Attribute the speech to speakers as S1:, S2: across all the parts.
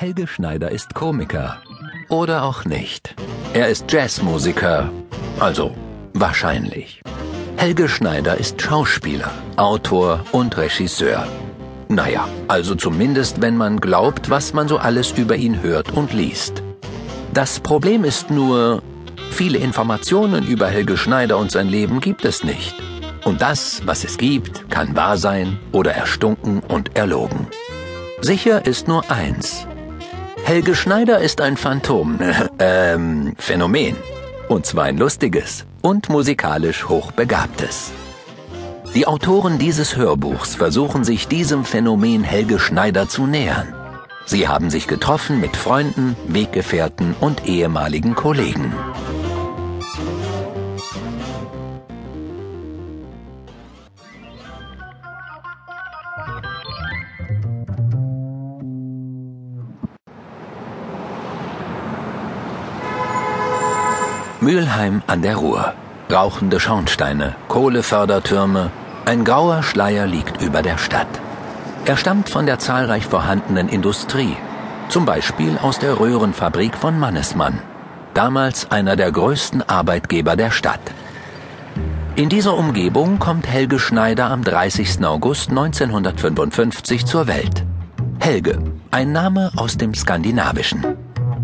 S1: Helge Schneider ist Komiker. Oder auch nicht. Er ist Jazzmusiker. Also wahrscheinlich. Helge Schneider ist Schauspieler, Autor und Regisseur. Naja, also zumindest, wenn man glaubt, was man so alles über ihn hört und liest. Das Problem ist nur, viele Informationen über Helge Schneider und sein Leben gibt es nicht. Und das, was es gibt, kann wahr sein oder erstunken und erlogen. Sicher ist nur eins. Helge Schneider ist ein Phantom, ähm, Phänomen. Und zwar ein lustiges und musikalisch hochbegabtes. Die Autoren dieses Hörbuchs versuchen sich diesem Phänomen Helge Schneider zu nähern. Sie haben sich getroffen mit Freunden, Weggefährten und ehemaligen Kollegen. Mülheim an der Ruhr. Rauchende Schornsteine, Kohlefördertürme, ein grauer Schleier liegt über der Stadt. Er stammt von der zahlreich vorhandenen Industrie, zum Beispiel aus der Röhrenfabrik von Mannesmann, damals einer der größten Arbeitgeber der Stadt. In dieser Umgebung kommt Helge Schneider am 30. August 1955 zur Welt. Helge, ein Name aus dem Skandinavischen.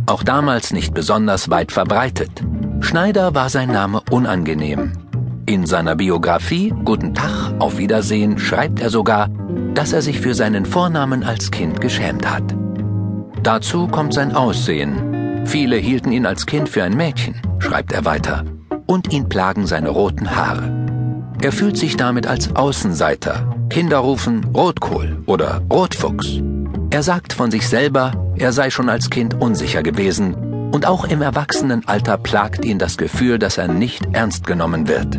S1: Auch damals nicht besonders weit verbreitet. Schneider war sein Name unangenehm. In seiner Biografie Guten Tag, auf Wiedersehen schreibt er sogar, dass er sich für seinen Vornamen als Kind geschämt hat. Dazu kommt sein Aussehen. Viele hielten ihn als Kind für ein Mädchen, schreibt er weiter, und ihn plagen seine roten Haare. Er fühlt sich damit als Außenseiter. Kinder rufen Rotkohl oder Rotfuchs. Er sagt von sich selber, er sei schon als Kind unsicher gewesen und auch im Erwachsenenalter plagt ihn das Gefühl, dass er nicht ernst genommen wird.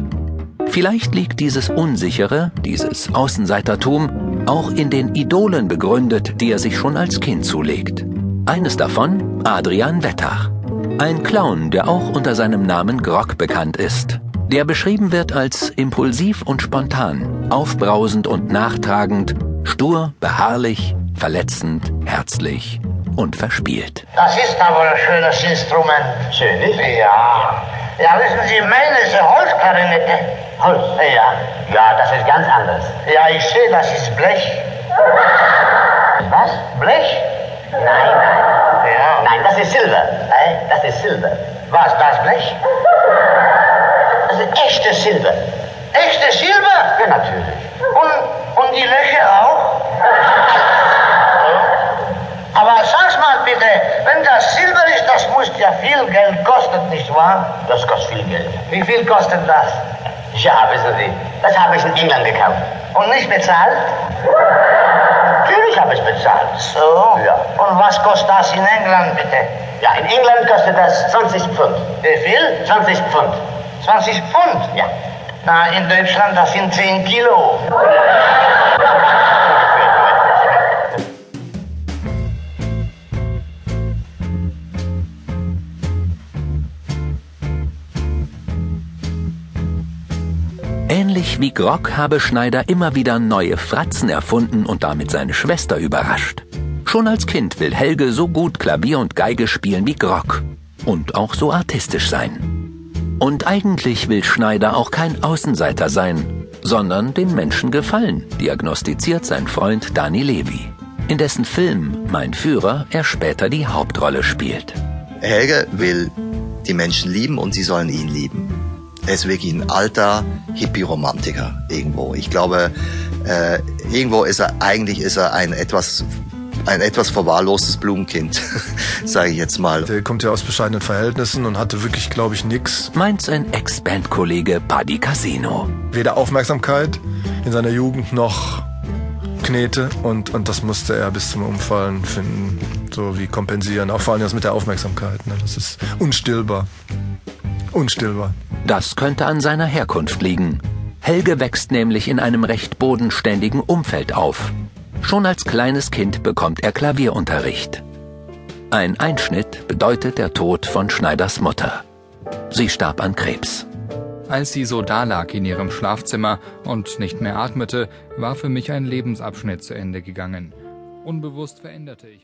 S1: Vielleicht liegt dieses Unsichere, dieses Außenseitertum, auch in den Idolen begründet, die er sich schon als Kind zulegt. Eines davon Adrian Wettach. Ein Clown, der auch unter seinem Namen Grog bekannt ist. Der beschrieben wird als impulsiv und spontan, aufbrausend und nachtragend, stur, beharrlich, verletzend, herzlich und verspielt.
S2: Das ist aber ein schönes Instrument.
S3: Schön, nicht?
S2: Ja. Ja, wissen Sie, meine ist eine Holzklarinette.
S3: Holz?
S2: Ja.
S3: Ja, das ist ganz anders.
S2: Ja, ich sehe, das ist Blech.
S3: Was?
S2: Blech?
S3: Nein, nein.
S2: Ja.
S3: Nein, das ist Silber. Das ist Silber.
S2: Was, das Blech?
S3: Das ist echtes Silber.
S2: Echte Silber?
S3: Ja, natürlich.
S2: Und, und die Löcher auch? Aber sag's mal bitte, wenn das Silber ist, das muss ja viel Geld kosten, nicht wahr?
S3: Das kostet viel Geld.
S2: Wie viel kostet das?
S3: Ja, wissen Sie, das habe ich in England gekauft.
S2: Und nicht bezahlt?
S3: Natürlich habe ich bezahlt.
S2: So?
S3: Ja.
S2: Und was kostet das in England, bitte?
S3: Ja, in England kostet das 20 Pfund.
S2: Wie viel?
S3: 20 Pfund.
S2: 20 Pfund?
S3: Ja.
S2: Na, in Deutschland, das sind 10 Kilo.
S1: Ähnlich wie Grog habe Schneider immer wieder neue Fratzen erfunden und damit seine Schwester überrascht. Schon als Kind will Helge so gut Klavier und Geige spielen wie Grog und auch so artistisch sein. Und eigentlich will Schneider auch kein Außenseiter sein, sondern den Menschen gefallen, diagnostiziert sein Freund Dani Levi, in dessen Film Mein Führer er später die Hauptrolle spielt.
S4: Helge will die Menschen lieben und sie sollen ihn lieben. Er ist wirklich ein alter Hippie-Romantiker irgendwo. Ich glaube, äh, irgendwo ist er, eigentlich ist er ein etwas, ein etwas verwahrlostes Blumenkind, sage ich jetzt mal.
S5: Der kommt ja aus bescheidenen Verhältnissen und hatte wirklich, glaube ich, nix.
S1: Meint sein Ex-Bandkollege Buddy Casino.
S5: Weder Aufmerksamkeit in seiner Jugend noch Knete und, und das musste er bis zum Umfallen finden, so wie kompensieren. Auch vor allem das mit der Aufmerksamkeit. Ne? Das ist unstillbar. Unstillbar.
S1: Das könnte an seiner Herkunft liegen. Helge wächst nämlich in einem recht bodenständigen Umfeld auf. Schon als kleines Kind bekommt er Klavierunterricht. Ein Einschnitt bedeutet der Tod von Schneiders Mutter. Sie starb an Krebs.
S6: Als sie so dalag in ihrem Schlafzimmer und nicht mehr atmete, war für mich ein Lebensabschnitt zu Ende gegangen. Unbewusst veränderte ich